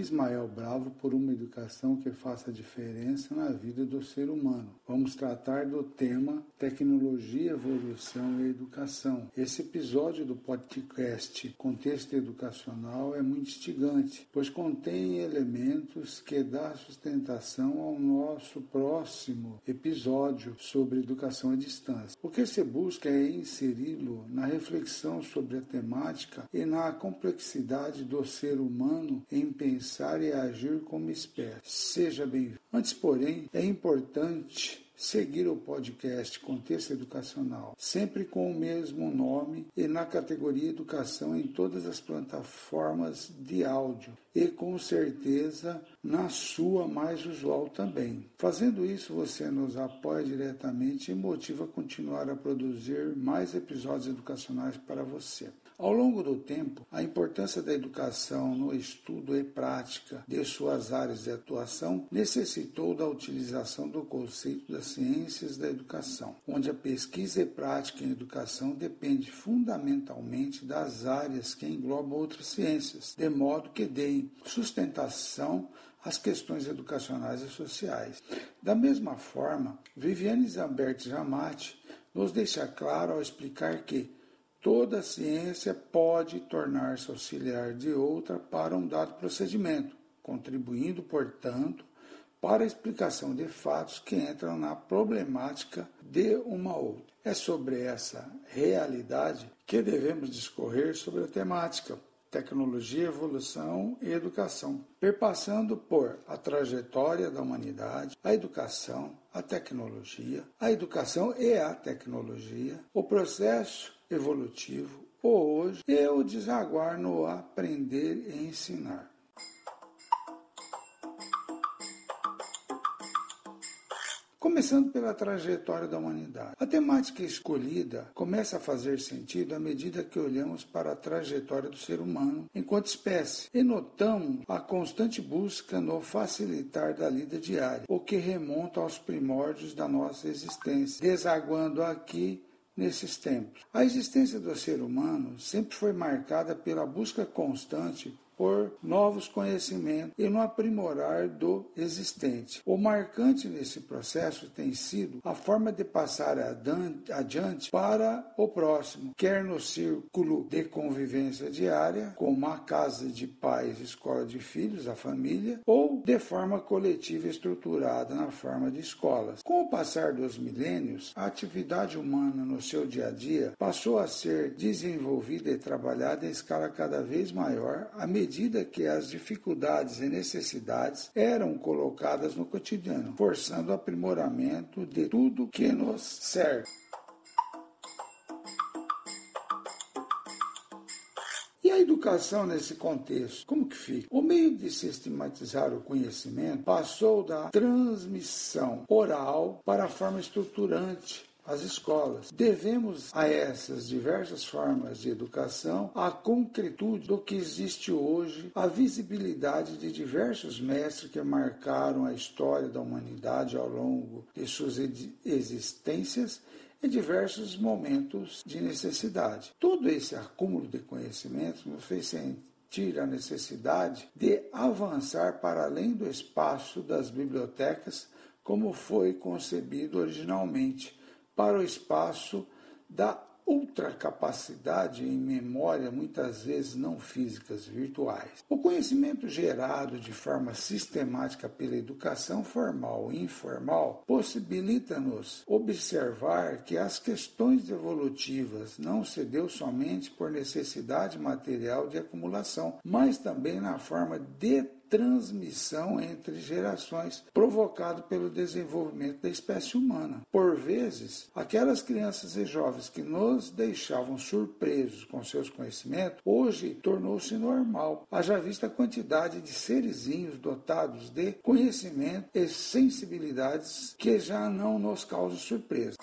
Ismael Bravo por uma educação que faça diferença na vida do ser humano. Vamos tratar do tema Tecnologia, Evolução e Educação. Esse episódio do podcast Contexto Educacional é muito instigante, pois contém elementos que dão sustentação ao nosso próximo episódio sobre educação à distância. O que se busca é inseri-lo na reflexão sobre a temática e na complexidade do ser humano em pensar e agir como espécie. Seja bem-vindo. Antes, porém, é importante seguir o podcast Contexto Educacional, sempre com o mesmo nome e na categoria Educação em todas as plataformas de áudio e com certeza na sua mais usual também. Fazendo isso, você nos apoia diretamente e motiva a continuar a produzir mais episódios educacionais para você. Ao longo do tempo, a importância da educação no estudo e prática de suas áreas de atuação necessitou da utilização do conceito das ciências da educação, onde a pesquisa e prática em educação depende fundamentalmente das áreas que englobam outras ciências, de modo que deem sustentação às questões educacionais e sociais. Da mesma forma, Viviane Zambert Jamati nos deixa claro ao explicar que Toda ciência pode tornar-se auxiliar de outra para um dado procedimento, contribuindo, portanto, para a explicação de fatos que entram na problemática de uma outra. É sobre essa realidade que devemos discorrer sobre a temática tecnologia, evolução e educação, perpassando por a trajetória da humanidade, a educação, a tecnologia, a educação e a tecnologia, o processo evolutivo, ou hoje, e o desaguar no aprender e ensinar. Começando pela trajetória da humanidade. A temática escolhida começa a fazer sentido à medida que olhamos para a trajetória do ser humano enquanto espécie e notamos a constante busca no facilitar da lida diária, o que remonta aos primórdios da nossa existência, desaguando aqui nesses tempos. A existência do ser humano sempre foi marcada pela busca constante por novos conhecimentos e no aprimorar do existente. O marcante nesse processo tem sido a forma de passar adiante para o próximo, quer no círculo de convivência diária, como a casa de pais, escola de filhos, a família, ou de forma coletiva estruturada na forma de escolas. Com o passar dos milênios, a atividade humana no seu dia a dia passou a ser desenvolvida e trabalhada em escala cada vez maior à medida medida que as dificuldades e necessidades eram colocadas no cotidiano, forçando o aprimoramento de tudo que nos serve. E a educação nesse contexto, como que fica? O meio de sistematizar o conhecimento passou da transmissão oral para a forma estruturante as escolas. Devemos a essas diversas formas de educação a concretude do que existe hoje, a visibilidade de diversos mestres que marcaram a história da humanidade ao longo de suas existências em diversos momentos de necessidade. Todo esse acúmulo de conhecimentos nos fez sentir a necessidade de avançar para além do espaço das bibliotecas como foi concebido originalmente para o espaço da ultracapacidade em memória, muitas vezes não físicas, virtuais. O conhecimento gerado de forma sistemática pela educação formal e informal possibilita-nos observar que as questões evolutivas não se deu somente por necessidade material de acumulação, mas também na forma de transmissão entre gerações provocado pelo desenvolvimento da espécie humana. Por vezes, aquelas crianças e jovens que nos deixavam surpresos com seus conhecimentos, hoje tornou-se normal, haja vista a quantidade de serizinhos dotados de conhecimento e sensibilidades que já não nos causam surpresa.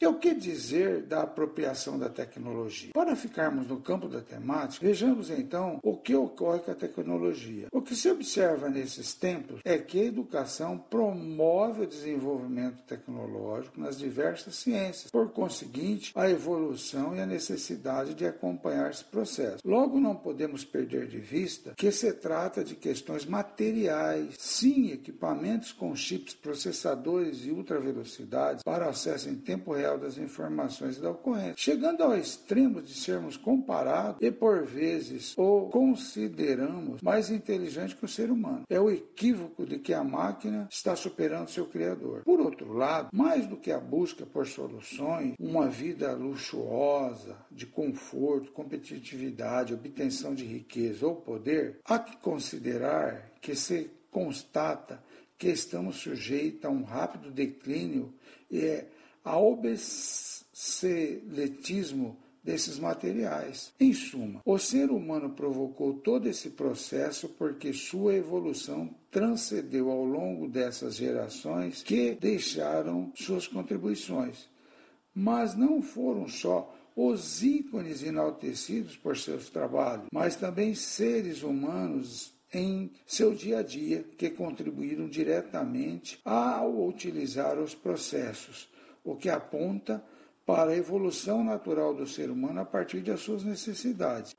E o que dizer da apropriação da tecnologia? Para ficarmos no campo da temática, vejamos então o que ocorre com a tecnologia. O que se observa nesses tempos é que a educação promove o desenvolvimento tecnológico nas diversas ciências, por conseguinte, a evolução e a necessidade de acompanhar esse processo. Logo, não podemos perder de vista que se trata de questões materiais, sim, equipamentos com chips, processadores e ultravelocidades para acesso em tempo real das informações da ocorrência, chegando ao extremo de sermos comparados e, por vezes, o consideramos mais inteligente que o ser humano. É o equívoco de que a máquina está superando seu criador. Por outro lado, mais do que a busca por soluções, uma vida luxuosa, de conforto, competitividade, obtenção de riqueza ou poder, há que considerar que se constata que estamos sujeitos a um rápido declínio e é a obsoletismo desses materiais. Em suma, o ser humano provocou todo esse processo porque sua evolução transcendeu ao longo dessas gerações que deixaram suas contribuições. Mas não foram só os ícones enaltecidos por seus trabalhos, mas também seres humanos em seu dia a dia que contribuíram diretamente ao utilizar os processos, o que aponta para a evolução natural do ser humano a partir das suas necessidades.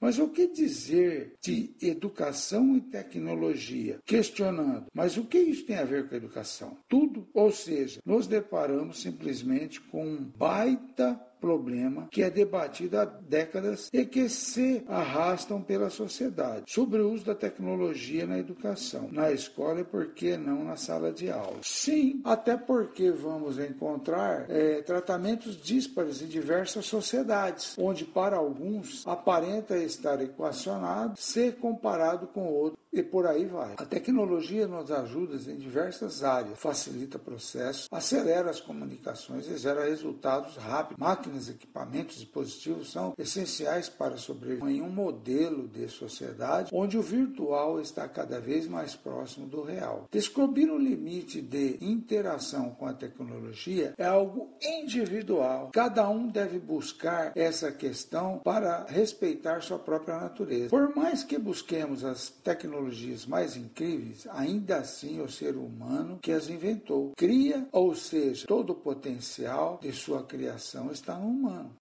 Mas o que dizer de educação e tecnologia? Questionando, mas o que isso tem a ver com a educação? Tudo, ou seja, nos deparamos simplesmente com um baita problema que é debatido há décadas e que se arrastam pela sociedade sobre o uso da tecnologia na educação, na escola e por que não na sala de aula. Sim, até porque vamos encontrar é, tratamentos díspares em diversas sociedades, onde para alguns aparenta estar equacionado ser comparado com outros e por aí vai. A tecnologia nos ajuda em diversas áreas, facilita processos, acelera as comunicações e gera resultados rápidos. Máquinas, equipamentos, dispositivos são essenciais para sobreviver em um modelo de sociedade onde o virtual está cada vez mais próximo do real. Descobrir o limite de interação com a tecnologia é algo individual. Cada um deve buscar essa questão para respeitar sua própria natureza. Por mais que busquemos as tecnologias tecnologias mais incríveis, ainda assim o ser humano que as inventou. Cria, ou seja, todo o potencial de sua criação está no humano.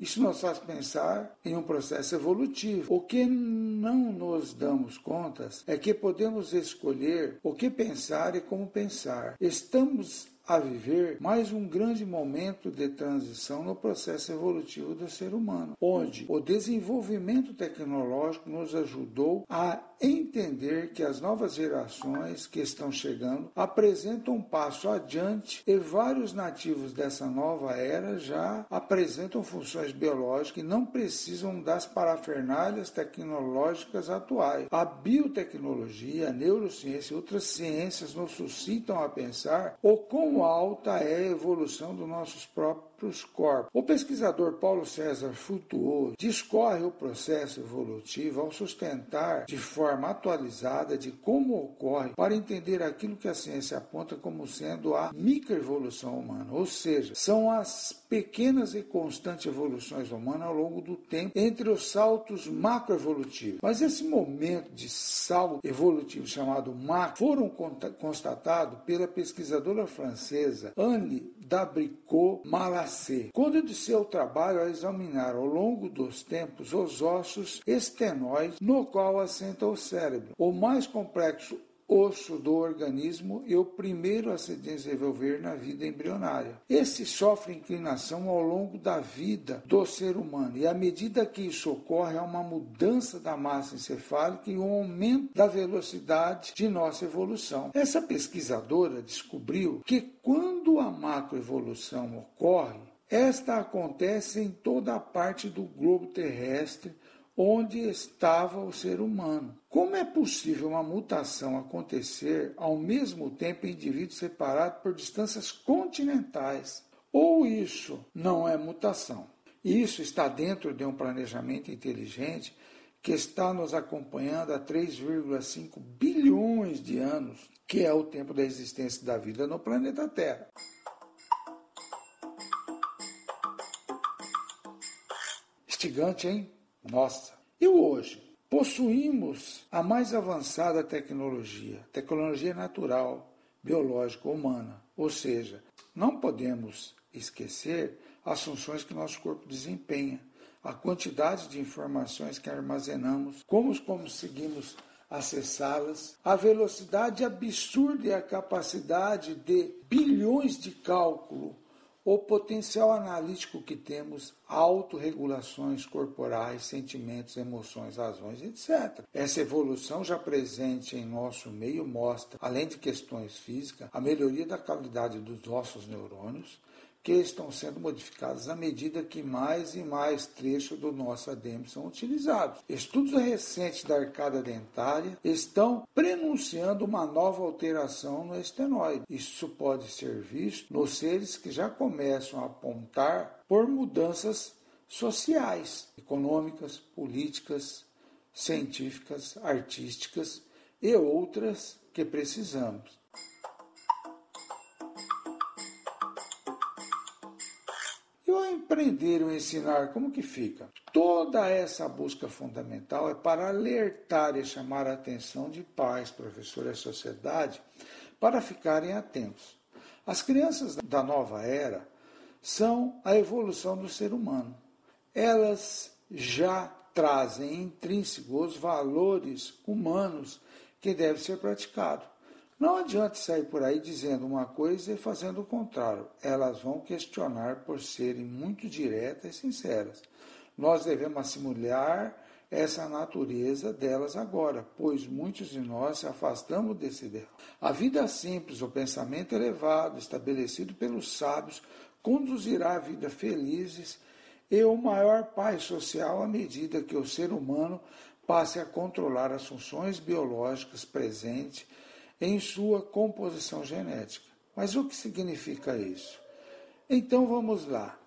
Isso nos faz pensar em um processo evolutivo. O que não nos damos contas é que podemos escolher o que pensar e como pensar. Estamos a viver mais um grande momento de transição no processo evolutivo do ser humano, onde o desenvolvimento tecnológico nos ajudou a entender que as novas gerações que estão chegando apresentam um passo adiante e vários nativos dessa nova era já apresentam funções biológicas que não precisam das parafernálias tecnológicas atuais. A biotecnologia, a neurociência e outras ciências nos suscitam a pensar o quão alta é a evolução dos nossos próprios corpos. O pesquisador Paulo César Frutuoso discorre o processo evolutivo ao sustentar de forma atualizada de como ocorre para entender aquilo que a ciência aponta como sendo a microevolução humana, ou seja, são as pequenas e constantes evoluções humanas ao longo do tempo entre os saltos macroevolutivos. Mas esse momento de salto evolutivo chamado macro foram constatados pela pesquisadora francesa Anne Dabricot Malassé, quando de seu trabalho a examinar ao longo dos tempos os ossos estenóides no qual assenta o cérebro, o mais complexo osso do organismo e o primeiro a se desenvolver na vida embrionária. Esse sofre inclinação ao longo da vida do ser humano e à medida que isso ocorre há uma mudança da massa encefálica e um aumento da velocidade de nossa evolução. Essa pesquisadora descobriu que quando a macroevolução ocorre, esta acontece em toda a parte do globo terrestre onde estava o ser humano. Como é possível uma mutação acontecer ao mesmo tempo em indivíduos separados por distâncias continentais? Ou isso não é mutação? Isso está dentro de um planejamento inteligente que está nos acompanhando há 3,5 bilhões de anos, que é o tempo da existência da vida no planeta Terra. Instigante, hein? Nossa! E hoje? Possuímos a mais avançada tecnologia, tecnologia natural, biológica, humana. Ou seja, não podemos esquecer as funções que nosso corpo desempenha, a quantidade de informações que armazenamos, como conseguimos acessá-las, a velocidade absurda e a capacidade de bilhões de cálculo, o potencial analítico que temos, autorregulações corporais, sentimentos, emoções, razões, etc. Essa evolução já presente em nosso meio mostra, além de questões físicas, a melhoria da qualidade dos nossos neurônios, que estão sendo modificadas à medida que mais e mais trechos do nosso ADM são utilizados. Estudos recentes da arcada dentária estão prenunciando uma nova alteração no estenoide. Isso pode ser visto nos seres que já começam a apontar por mudanças sociais, econômicas, políticas, científicas, artísticas e outras que precisamos. Aprender ou ensinar, como que fica? Toda essa busca fundamental é para alertar e chamar a atenção de pais, professores e sociedade para ficarem atentos. As crianças da nova era são a evolução do ser humano. Elas já trazem intrínsecos os valores humanos que devem ser praticados. Não adianta sair por aí dizendo uma coisa e fazendo o contrário. Elas vão questionar por serem muito diretas e sinceras. Nós devemos assimilar essa natureza delas agora, pois muitos de nós se afastamos desse ideal. A vida simples, o pensamento elevado, estabelecido pelos sábios, conduzirá a vida felizes e o maior paz social à medida que o ser humano passe a controlar as funções biológicas presentes em sua composição genética. Mas o que significa isso? Então vamos lá.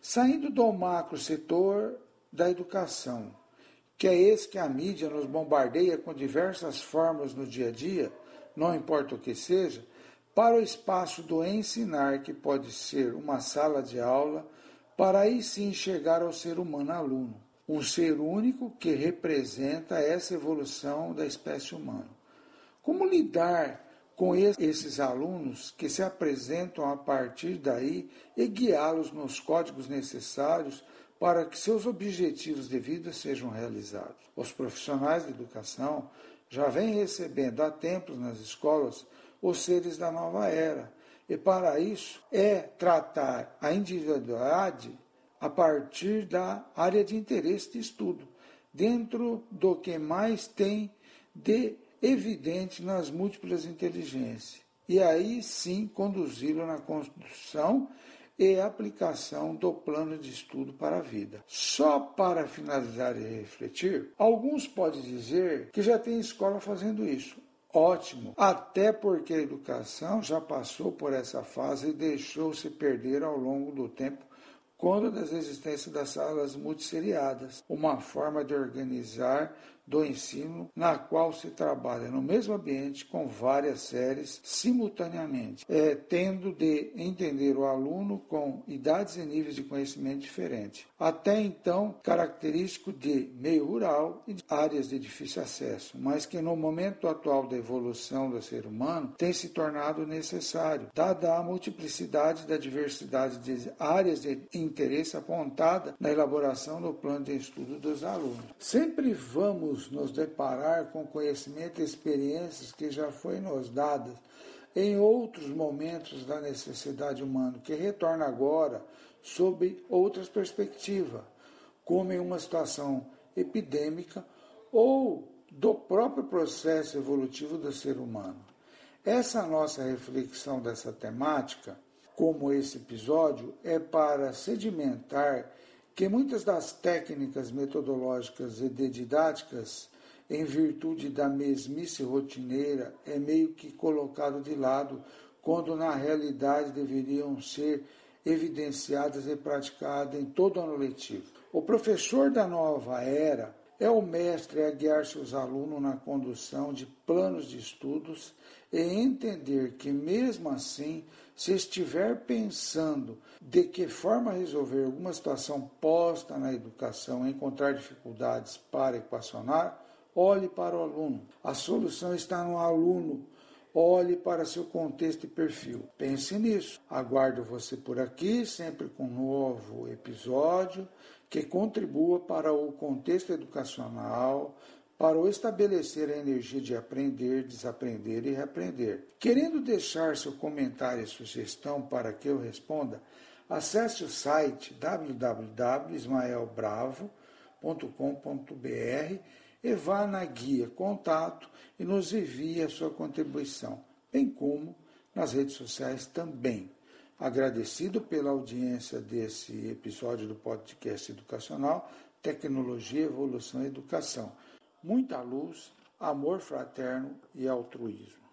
Saindo do macro setor da educação, que é esse que a mídia nos bombardeia com diversas formas no dia a dia, não importa o que seja, para o espaço do ensinar, que pode ser uma sala de aula, para aí sim chegar ao ser humano aluno, um ser único que representa essa evolução da espécie humana. Como lidar com esses alunos que se apresentam a partir daí e guiá-los nos códigos necessários para que seus objetivos de vida sejam realizados? Os profissionais de educação já vêm recebendo há tempos nas escolas os seres da nova era. E para isso é tratar a individualidade a partir da área de interesse de estudo, dentro do que mais tem de evidente nas múltiplas inteligências, e aí sim conduzi-lo na construção e aplicação do plano de estudo para a vida. Só para finalizar e refletir, alguns podem dizer que já tem escola fazendo isso. Ótimo, até porque a educação já passou por essa fase e deixou-se perder ao longo do tempo quando das existências das salas multisseriadas, uma forma de organizar do ensino, na qual se trabalha no mesmo ambiente com várias séries simultaneamente, é, tendo de entender o aluno com idades e níveis de conhecimento diferentes. Até então, característico de meio rural e de áreas de difícil acesso, mas que no momento atual da evolução do ser humano tem se tornado necessário, dada a multiplicidade da diversidade de áreas de interesse apontada na elaboração do plano de estudo dos alunos. Sempre vamos vamos nos deparar com conhecimento e experiências que já foi nos dadas em outros momentos da necessidade humana, que retorna agora sob outras perspectivas, como em uma situação epidêmica ou do próprio processo evolutivo do ser humano. Essa nossa reflexão dessa temática, como esse episódio, é para sedimentar que muitas das técnicas metodológicas e de didáticas, em virtude da mesmice rotineira, é meio que colocado de lado, quando na realidade deveriam ser evidenciadas e praticadas em todo ano letivo. O professor da nova era É o mestre a guiar seus alunos na condução de planos de estudos e entender que, mesmo assim, se estiver pensando de que forma resolver alguma situação posta na educação e encontrar dificuldades para equacionar, olhe para o aluno. A solução está no aluno. Olhe para seu contexto e perfil. Pense nisso. Aguardo você por aqui, sempre com um novo episódio que contribua para o contexto educacional, para o estabelecer a energia de aprender, desaprender e reaprender. Querendo deixar seu comentário e sugestão para que eu responda, acesse o site www.ismaelbravo.com.br e vá na guia Contato e nos envie a sua contribuição, bem como nas redes sociais também. Agradecido pela audiência desse episódio do podcast educacional Tecnologia, Evolução e Educação. Muita luz, amor fraterno e altruísmo.